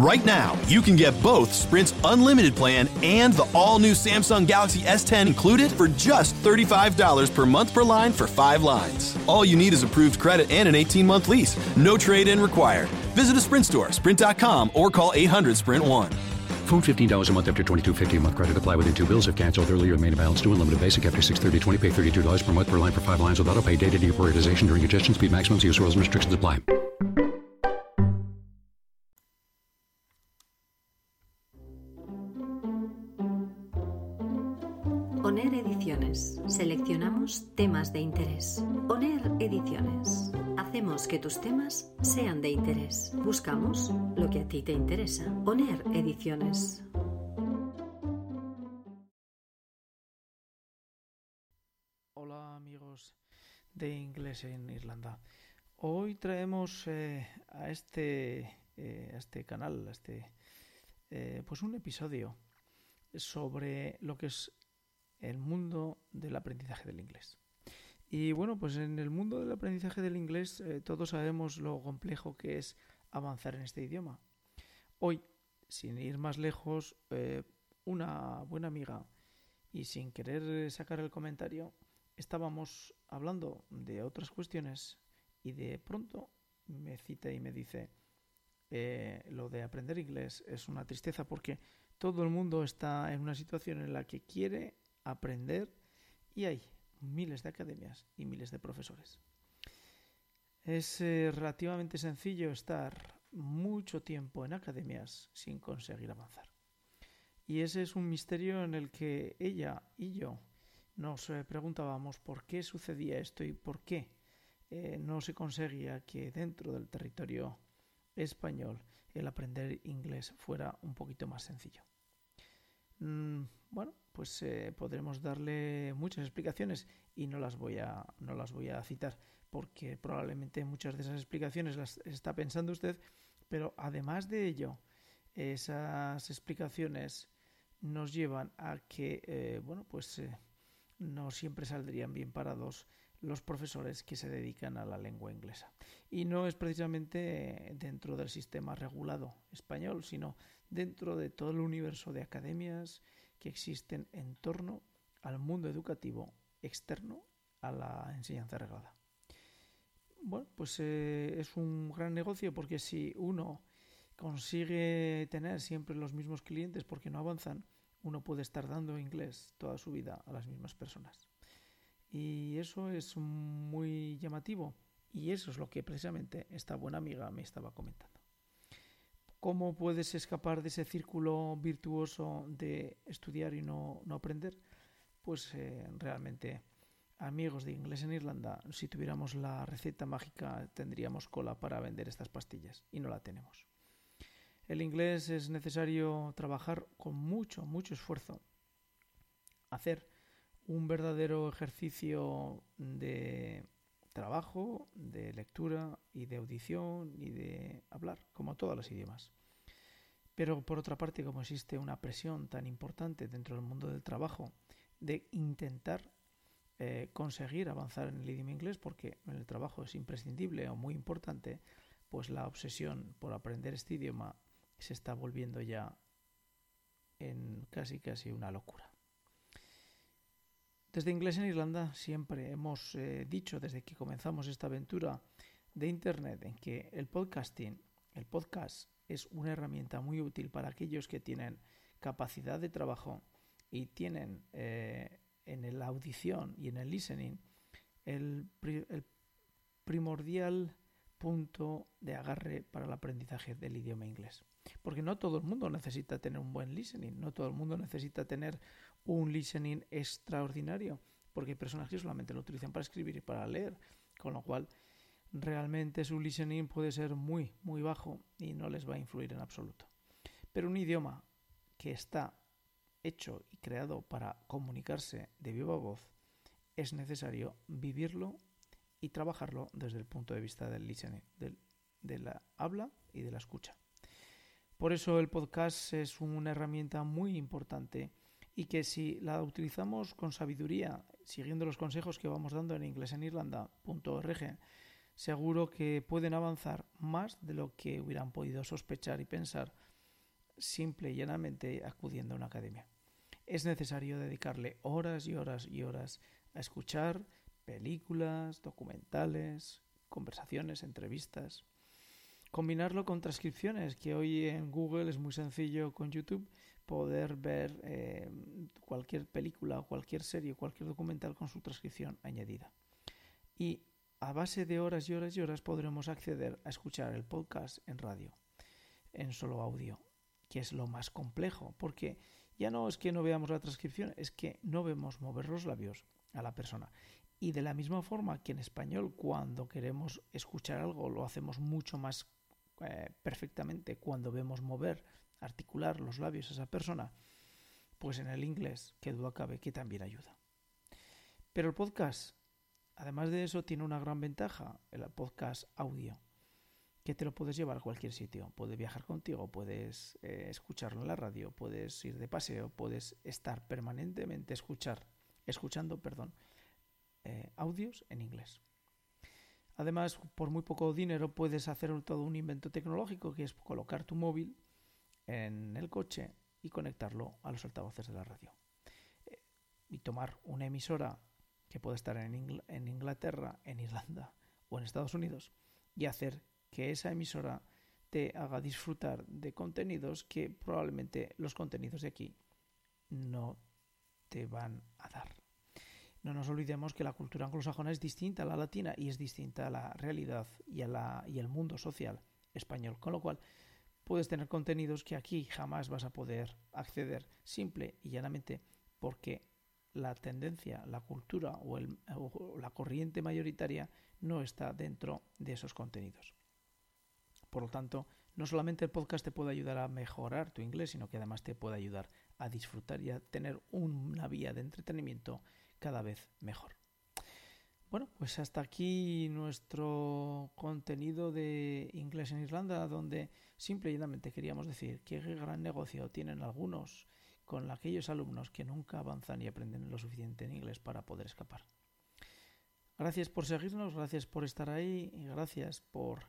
Right now, you can get both Sprint's unlimited plan and the all-new Samsung Galaxy S10 included for just $35 per month per line for 5 lines. All you need is approved credit and an 18-month lease. No trade-in required. Visit a Sprint store, sprint.com, or call 800-SPRINT1. Phone $15 a month after 22.50 a month credit apply within two bills if canceled earlier main balance due unlimited basic after 630 pay $32 per month per line for 5 lines without a pay data deprioritization during congestion speed maximums use rules and restrictions apply. ONER Ediciones. Seleccionamos temas de interés. ONER Ediciones. Hacemos que tus temas sean de interés. Buscamos lo que a ti te interesa. ONER Ediciones. Hola amigos de Inglés en Irlanda. Hoy traemos eh, a este eh, este canal, a este eh, pues un episodio sobre lo que es el mundo del aprendizaje del inglés. Y bueno, pues en el mundo del aprendizaje del inglés eh, todos sabemos lo complejo que es avanzar en este idioma. Hoy, sin ir más lejos, eh, una buena amiga y sin querer sacar el comentario, estábamos hablando de otras cuestiones y de pronto me cita y me dice, eh, lo de aprender inglés es una tristeza porque todo el mundo está en una situación en la que quiere aprender y hay miles de academias y miles de profesores. Es eh, relativamente sencillo estar mucho tiempo en academias sin conseguir avanzar. Y ese es un misterio en el que ella y yo nos eh, preguntábamos por qué sucedía esto y por qué eh, no se conseguía que dentro del territorio español el aprender inglés fuera un poquito más sencillo. Mm, bueno, pues eh, podremos darle muchas explicaciones y no las voy a no las voy a citar porque probablemente muchas de esas explicaciones las está pensando usted, pero además de ello, esas explicaciones nos llevan a que eh, bueno, pues eh, no siempre saldrían bien parados los profesores que se dedican a la lengua inglesa. Y no es precisamente dentro del sistema regulado español, sino dentro de todo el universo de academias que existen en torno al mundo educativo externo a la enseñanza reglada. Bueno, pues eh, es un gran negocio porque si uno consigue tener siempre los mismos clientes porque no avanzan, uno puede estar dando inglés toda su vida a las mismas personas. Y eso es muy llamativo y eso es lo que precisamente esta buena amiga me estaba comentando. ¿Cómo puedes escapar de ese círculo virtuoso de estudiar y no, no aprender? Pues eh, realmente, amigos de inglés en Irlanda, si tuviéramos la receta mágica tendríamos cola para vender estas pastillas y no la tenemos. El inglés es necesario trabajar con mucho, mucho esfuerzo. Hacer un verdadero ejercicio de trabajo, de lectura y de audición y de hablar, como todos los idiomas. Pero por otra parte, como existe una presión tan importante dentro del mundo del trabajo de intentar eh, conseguir avanzar en el idioma inglés, porque en el trabajo es imprescindible o muy importante, pues la obsesión por aprender este idioma se está volviendo ya en casi casi una locura. Desde Inglés en Irlanda siempre hemos eh, dicho desde que comenzamos esta aventura de Internet en que el podcasting, el podcast es una herramienta muy útil para aquellos que tienen capacidad de trabajo y tienen eh, en la audición y en el listening el, el primordial punto de agarre para el aprendizaje del idioma inglés. Porque no todo el mundo necesita tener un buen listening, no todo el mundo necesita tener un listening extraordinario, porque hay personas que solamente lo utilizan para escribir y para leer, con lo cual realmente su listening puede ser muy, muy bajo y no les va a influir en absoluto. Pero un idioma que está hecho y creado para comunicarse de viva voz, es necesario vivirlo y trabajarlo desde el punto de vista del listening, de la habla y de la escucha. Por eso el podcast es una herramienta muy importante y que si la utilizamos con sabiduría, siguiendo los consejos que vamos dando en inglesenirlanda.org, seguro que pueden avanzar más de lo que hubieran podido sospechar y pensar simple y llanamente acudiendo a una academia. Es necesario dedicarle horas y horas y horas a escuchar películas, documentales, conversaciones, entrevistas. Combinarlo con transcripciones, que hoy en Google es muy sencillo con YouTube poder ver eh, cualquier película cualquier serie cualquier documental con su transcripción añadida. Y a base de horas y horas y horas podremos acceder a escuchar el podcast en radio, en solo audio, que es lo más complejo, porque ya no es que no veamos la transcripción, es que no vemos mover los labios a la persona. Y de la misma forma que en español, cuando queremos escuchar algo, lo hacemos mucho más eh, perfectamente cuando vemos mover articular los labios a esa persona, pues en el inglés, que duda cabe, que también ayuda. Pero el podcast, además de eso, tiene una gran ventaja, el podcast audio, que te lo puedes llevar a cualquier sitio. Puedes viajar contigo, puedes eh, escucharlo en la radio, puedes ir de paseo, puedes estar permanentemente escuchar, escuchando perdón, eh, audios en inglés. Además, por muy poco dinero puedes hacer todo un invento tecnológico que es colocar tu móvil en el coche y conectarlo a los altavoces de la radio. Eh, y tomar una emisora que puede estar en, Inglaterra, en Irlanda o en Estados Unidos y hacer que esa emisora te haga disfrutar de contenidos que probablemente los contenidos de aquí no te van a dar. No nos olvidemos que la cultura anglosajona es distinta a la latina y es distinta a la realidad y, a la, y el mundo social español. Con lo cual, puedes tener contenidos que aquí jamás vas a poder acceder simple y llanamente porque la tendencia, la cultura o, la corriente mayoritaria no está dentro de esos contenidos. Por lo tanto, no solamente el podcast te puede ayudar a mejorar tu inglés, sino que además te puede ayudar a disfrutar y a tener una vía de entretenimiento cada vez mejor. Bueno, pues hasta aquí nuestro contenido de inglés en Irlanda, donde simple y llanamente queríamos decir qué gran negocio tienen algunos con aquellos alumnos que nunca avanzan y aprenden lo suficiente en inglés para poder escapar. Gracias por seguirnos, gracias por estar ahí y gracias por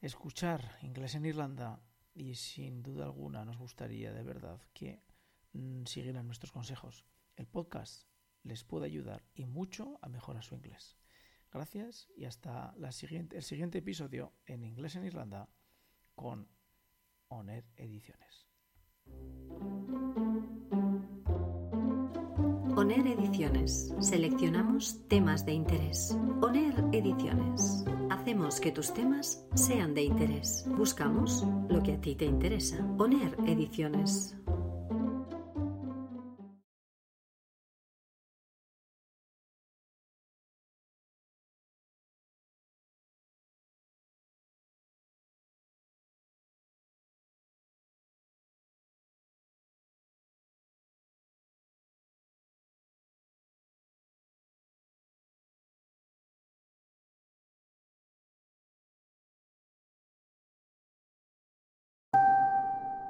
escuchar inglés en Irlanda y sin duda alguna nos gustaría de verdad que mm, siguieran nuestros consejos. El podcast les puede ayudar y mucho a mejorar su inglés. Gracias y hasta el siguiente episodio en Inglés en Irlanda con Oner Ediciones. Oner Ediciones. Seleccionamos temas de interés. Oner Ediciones. Hacemos que tus temas sean de interés. Buscamos lo que a ti te interesa. Oner Ediciones.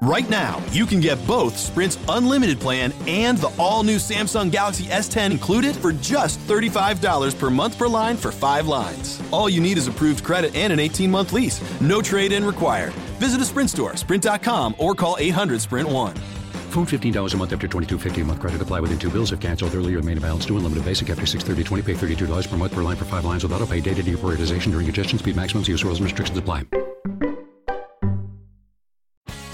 Right now, you can get both Sprint's unlimited plan and the all new Samsung Galaxy S10 included for just $35 per month per line for five lines. All you need is approved credit and an 18 month lease. No trade in required. Visit a Sprint store, sprint.com, or call 800 Sprint 1. Phone $15 a month after 22.50 a month credit apply within two bills if canceled earlier remain balance due unlimited basic after 630 pay $32 per month per line for five lines without a pay data deprioritization during congestion speed maximums use rules and restrictions apply.